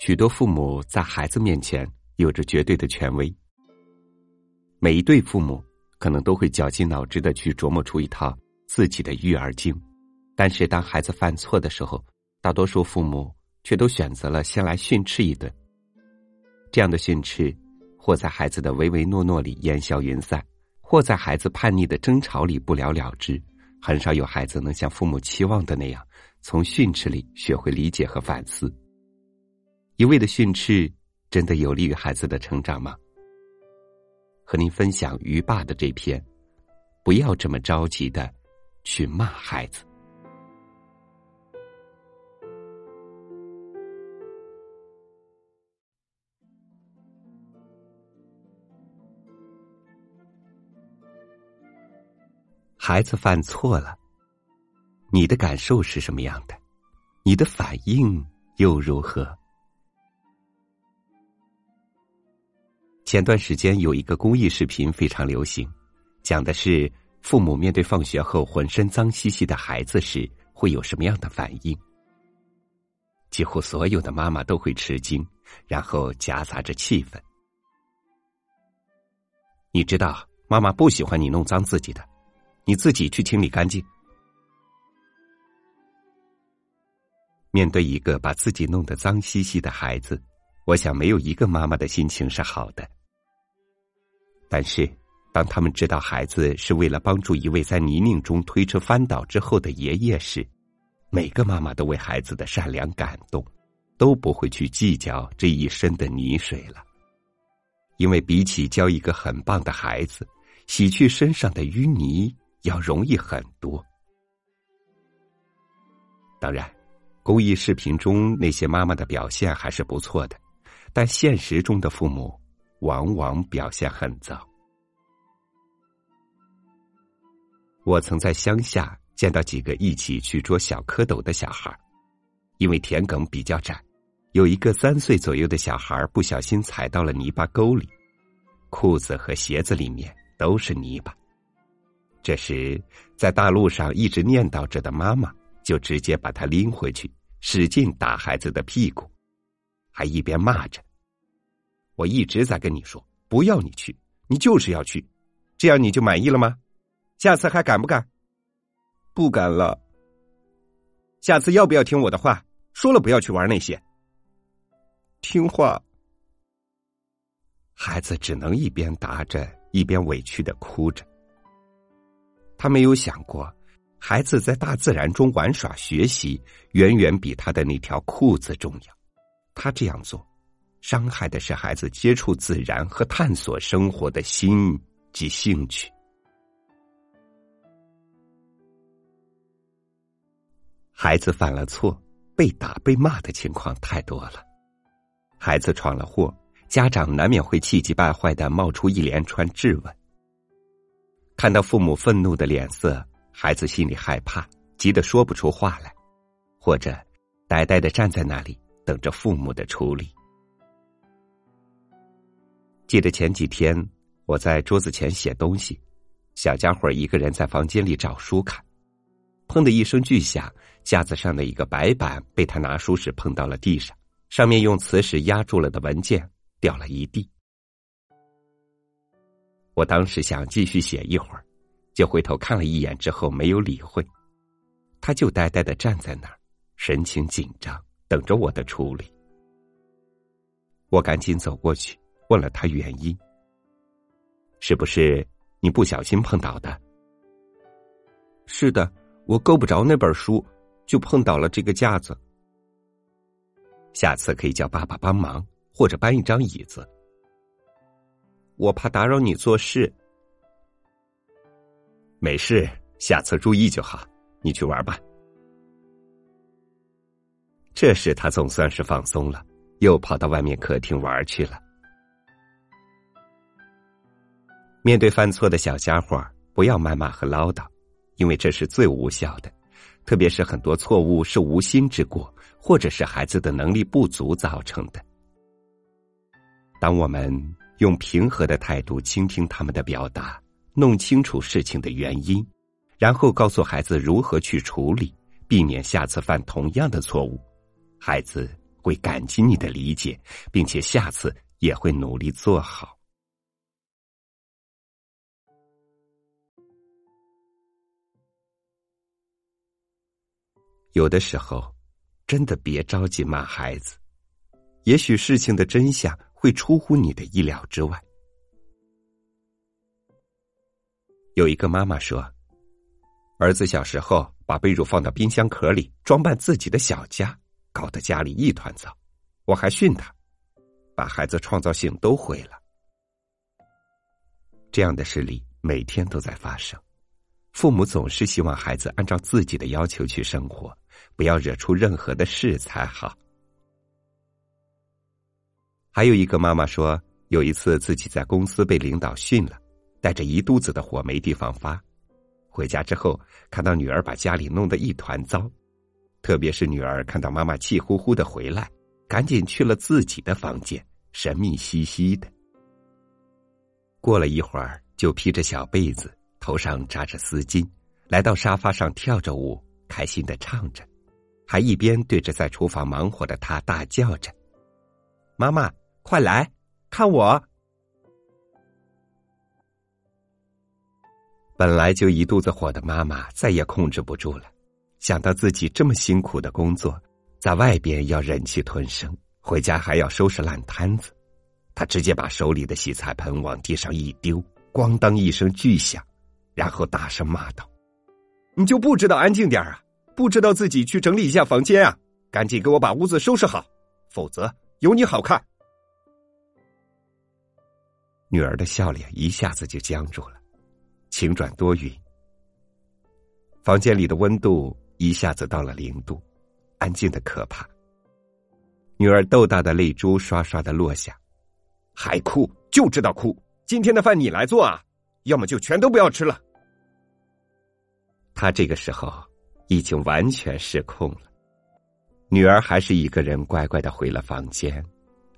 许多父母在孩子面前有着绝对的权威。每一对父母可能都会绞尽脑汁的去琢磨出一套自己的育儿经，但是当孩子犯错的时候，大多数父母却都选择了先来训斥一顿。这样的训斥，或在孩子的唯唯诺诺里烟消云散，或在孩子叛逆的争吵里不了了之。很少有孩子能像父母期望的那样，从训斥里学会理解和反思。一味的训斥，真的有利于孩子的成长吗？和您分享于爸的这篇，不要这么着急的去骂孩子。孩子犯错了，你的感受是什么样的？你的反应又如何？前段时间有一个公益视频非常流行，讲的是父母面对放学后浑身脏兮兮的孩子时会有什么样的反应。几乎所有的妈妈都会吃惊，然后夹杂着气愤。你知道，妈妈不喜欢你弄脏自己的。你自己去清理干净。面对一个把自己弄得脏兮兮的孩子，我想没有一个妈妈的心情是好的。但是，当他们知道孩子是为了帮助一位在泥泞中推车翻倒之后的爷爷时，每个妈妈都为孩子的善良感动，都不会去计较这一身的泥水了。因为比起教一个很棒的孩子，洗去身上的淤泥。要容易很多。当然，公益视频中那些妈妈的表现还是不错的，但现实中的父母往往表现很糟。我曾在乡下见到几个一起去捉小蝌蚪的小孩，因为田埂比较窄，有一个三岁左右的小孩不小心踩到了泥巴沟里，裤子和鞋子里面都是泥巴。这时，在大路上一直念叨着的妈妈，就直接把他拎回去，使劲打孩子的屁股，还一边骂着：“我一直在跟你说，不要你去，你就是要去，这样你就满意了吗？下次还敢不敢？不敢了。下次要不要听我的话？说了不要去玩那些。听话。”孩子只能一边答着，一边委屈的哭着。他没有想过，孩子在大自然中玩耍学习，远远比他的那条裤子重要。他这样做，伤害的是孩子接触自然和探索生活的心及兴趣。孩子犯了错，被打被骂的情况太多了。孩子闯了祸，家长难免会气急败坏的冒出一连串质问。看到父母愤怒的脸色，孩子心里害怕，急得说不出话来，或者呆呆的站在那里等着父母的处理。记得前几天我在桌子前写东西，小家伙一个人在房间里找书看，砰的一声巨响，架子上的一个白板被他拿书时碰到了地上，上面用磁石压住了的文件掉了一地。我当时想继续写一会儿，就回头看了一眼，之后没有理会，他就呆呆的站在那儿，神情紧张，等着我的处理。我赶紧走过去，问了他原因：“是不是你不小心碰倒的？”“是的，我够不着那本书，就碰倒了这个架子。”下次可以叫爸爸帮忙，或者搬一张椅子。我怕打扰你做事，没事，下次注意就好。你去玩吧。这时他总算是放松了，又跑到外面客厅玩去了。面对犯错的小家伙，不要谩骂和唠叨，因为这是最无效的。特别是很多错误是无心之过，或者是孩子的能力不足造成的。当我们。用平和的态度倾听他们的表达，弄清楚事情的原因，然后告诉孩子如何去处理，避免下次犯同样的错误，孩子会感激你的理解，并且下次也会努力做好。有的时候，真的别着急骂孩子，也许事情的真相会出乎你的意料之外。有一个妈妈说，儿子小时候把被褥放到冰箱壳里，装扮自己的小家，搞得家里一团糟。我还训他，把孩子创造性都毁了。这样的事例每天都在发生，父母总是希望孩子按照自己的要求去生活。不要惹出任何的事才好。还有一个妈妈说，有一次自己在公司被领导训了，带着一肚子的火没地方发，回家之后看到女儿把家里弄得一团糟，特别是女儿看到妈妈气呼呼的回来，赶紧去了自己的房间，神秘兮兮的。过了一会儿，就披着小被子，头上扎着丝巾，来到沙发上跳着舞，开心的唱着。还一边对着在厨房忙活的他大叫着：“妈妈，快来看我！”本来就一肚子火的妈妈再也控制不住了，想到自己这么辛苦的工作，在外边要忍气吞声，回家还要收拾烂摊子，她直接把手里的洗菜盆往地上一丢，咣当一声巨响，然后大声骂道：“你就不知道安静点啊！”不知道自己去整理一下房间啊！赶紧给我把屋子收拾好，否则有你好看。女儿的笑脸一下子就僵住了，晴转多云。房间里的温度一下子到了零度，安静的可怕。女儿豆大的泪珠刷刷的落下，还哭就知道哭。今天的饭你来做啊，要么就全都不要吃了。他这个时候。已经完全失控了，女儿还是一个人乖乖的回了房间，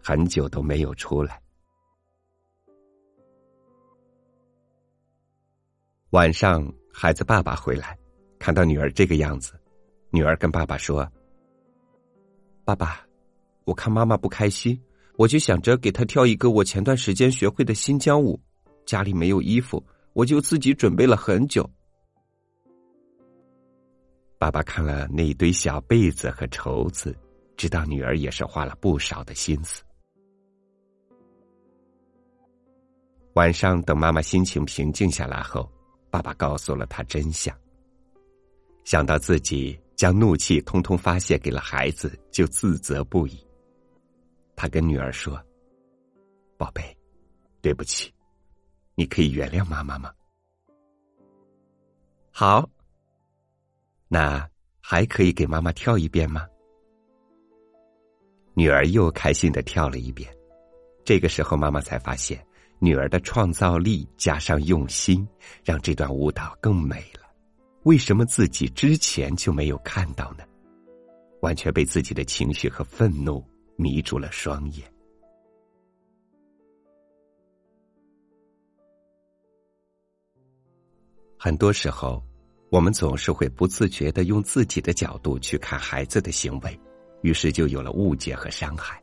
很久都没有出来。晚上，孩子爸爸回来，看到女儿这个样子，女儿跟爸爸说：“爸爸，我看妈妈不开心，我就想着给她跳一个我前段时间学会的新疆舞，家里没有衣服，我就自己准备了很久。”爸爸看了那一堆小被子和绸子，知道女儿也是花了不少的心思。晚上等妈妈心情平静下来后，爸爸告诉了她真相。想到自己将怒气通通发泄给了孩子，就自责不已。他跟女儿说：“宝贝，对不起，你可以原谅妈妈吗？”好。那还可以给妈妈跳一遍吗？女儿又开心的跳了一遍。这个时候，妈妈才发现，女儿的创造力加上用心，让这段舞蹈更美了。为什么自己之前就没有看到呢？完全被自己的情绪和愤怒迷住了双眼。很多时候。我们总是会不自觉的用自己的角度去看孩子的行为，于是就有了误解和伤害。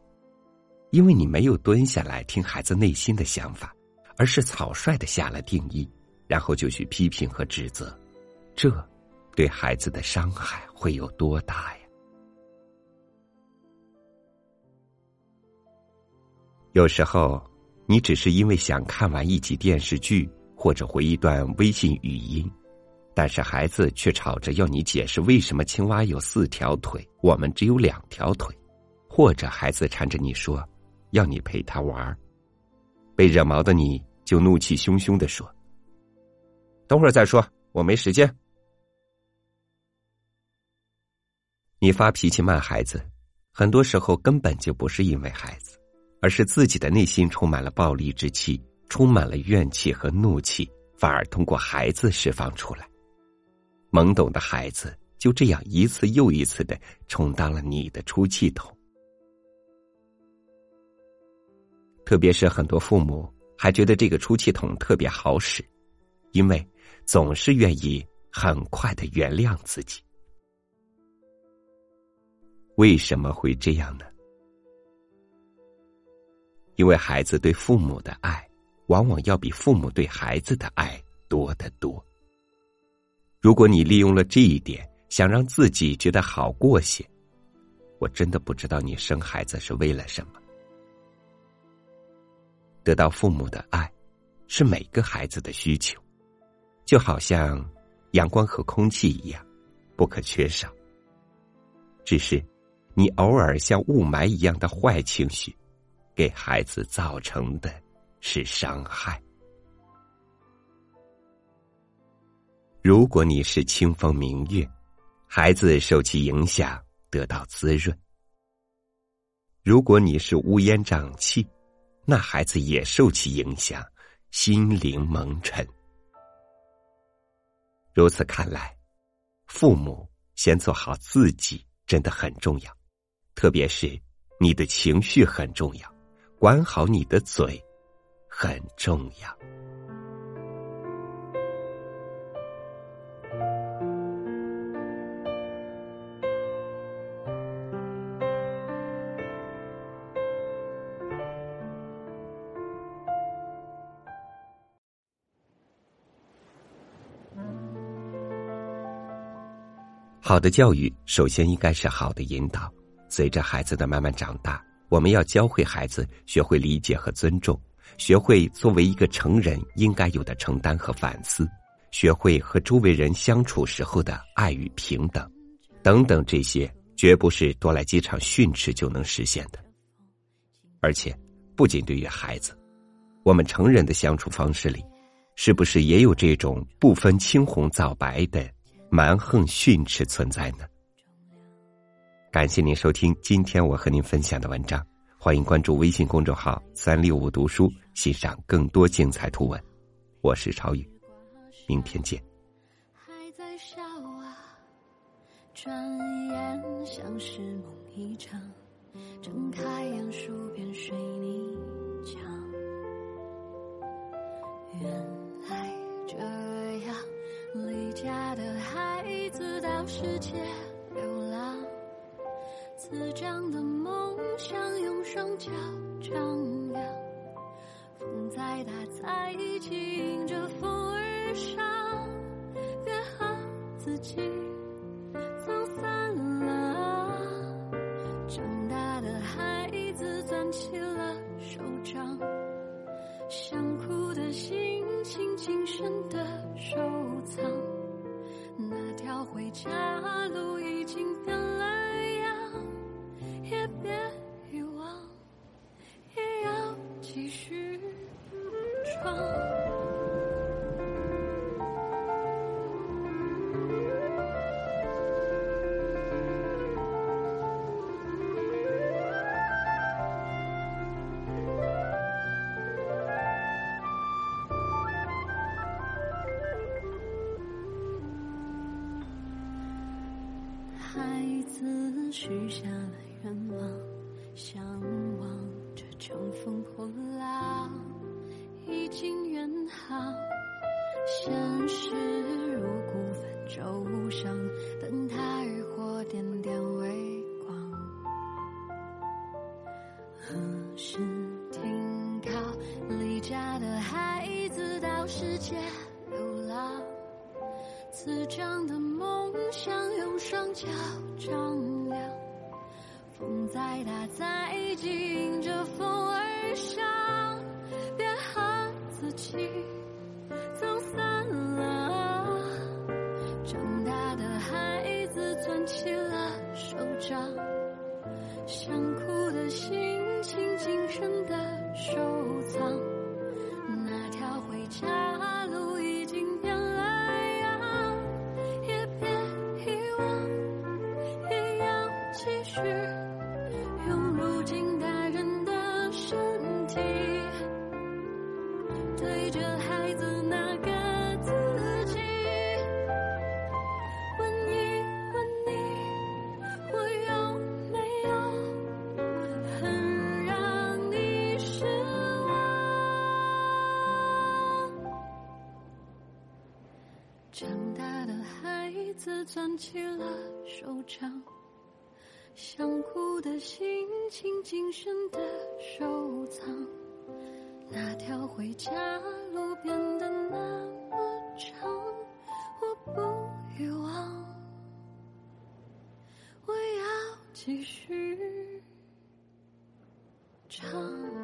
因为你没有蹲下来听孩子内心的想法，而是草率的下了定义，然后就去批评和指责，这对孩子的伤害会有多大呀？有时候，你只是因为想看完一集电视剧，或者回一段微信语音。但是孩子却吵着要你解释为什么青蛙有四条腿，我们只有两条腿，或者孩子缠着你说要你陪他玩儿被惹毛的你就怒气汹汹的说：“等会儿再说，我没时间。”你发脾气骂孩子，很多时候根本就不是因为孩子，而是自己的内心充满了暴力之气，充满了怨气和怒气，反而通过孩子释放出来。懵懂的孩子就这样一次又一次的充当了你的出气筒，特别是很多父母还觉得这个出气筒特别好使，因为总是愿意很快的原谅自己。为什么会这样呢？因为孩子对父母的爱，往往要比父母对孩子的爱多得多。如果你利用了这一点，想让自己觉得好过些，我真的不知道你生孩子是为了什么。得到父母的爱，是每个孩子的需求，就好像阳光和空气一样，不可缺少。只是，你偶尔像雾霾一样的坏情绪，给孩子造成的是伤害。如果你是清风明月，孩子受其影响得到滋润；如果你是乌烟瘴气，那孩子也受其影响，心灵蒙尘。如此看来，父母先做好自己真的很重要，特别是你的情绪很重要，管好你的嘴很重要。好的教育首先应该是好的引导。随着孩子的慢慢长大，我们要教会孩子学会理解和尊重，学会作为一个成人应该有的承担和反思，学会和周围人相处时候的爱与平等，等等。这些绝不是多来几场训斥就能实现的。而且，不仅对于孩子，我们成人的相处方式里，是不是也有这种不分青红皂白的？蛮横训斥存在呢。感谢您收听今天我和您分享的文章，欢迎关注微信公众号“三六五读书”，欣赏更多精彩图文。我是超宇，明天见。还在笑啊，转眼像是梦一场，睁开眼数遍水泥墙，原来这。离家的孩子到世界流浪，滋长的梦想用双脚丈量，风再大再急，着风而上，别和自己走散了。长大的孩子攥起下了愿望，向往着乘风破浪，已经远航。现实如孤帆舟上，灯塔渔火点点微光。何时停靠？离家的孩子到世界流浪，滋长的梦想用双脚丈量。再大再近，这风攥起了手掌，想哭的心情谨慎的收藏，那条回家路变得那么长，我不遗忘，我要继续唱。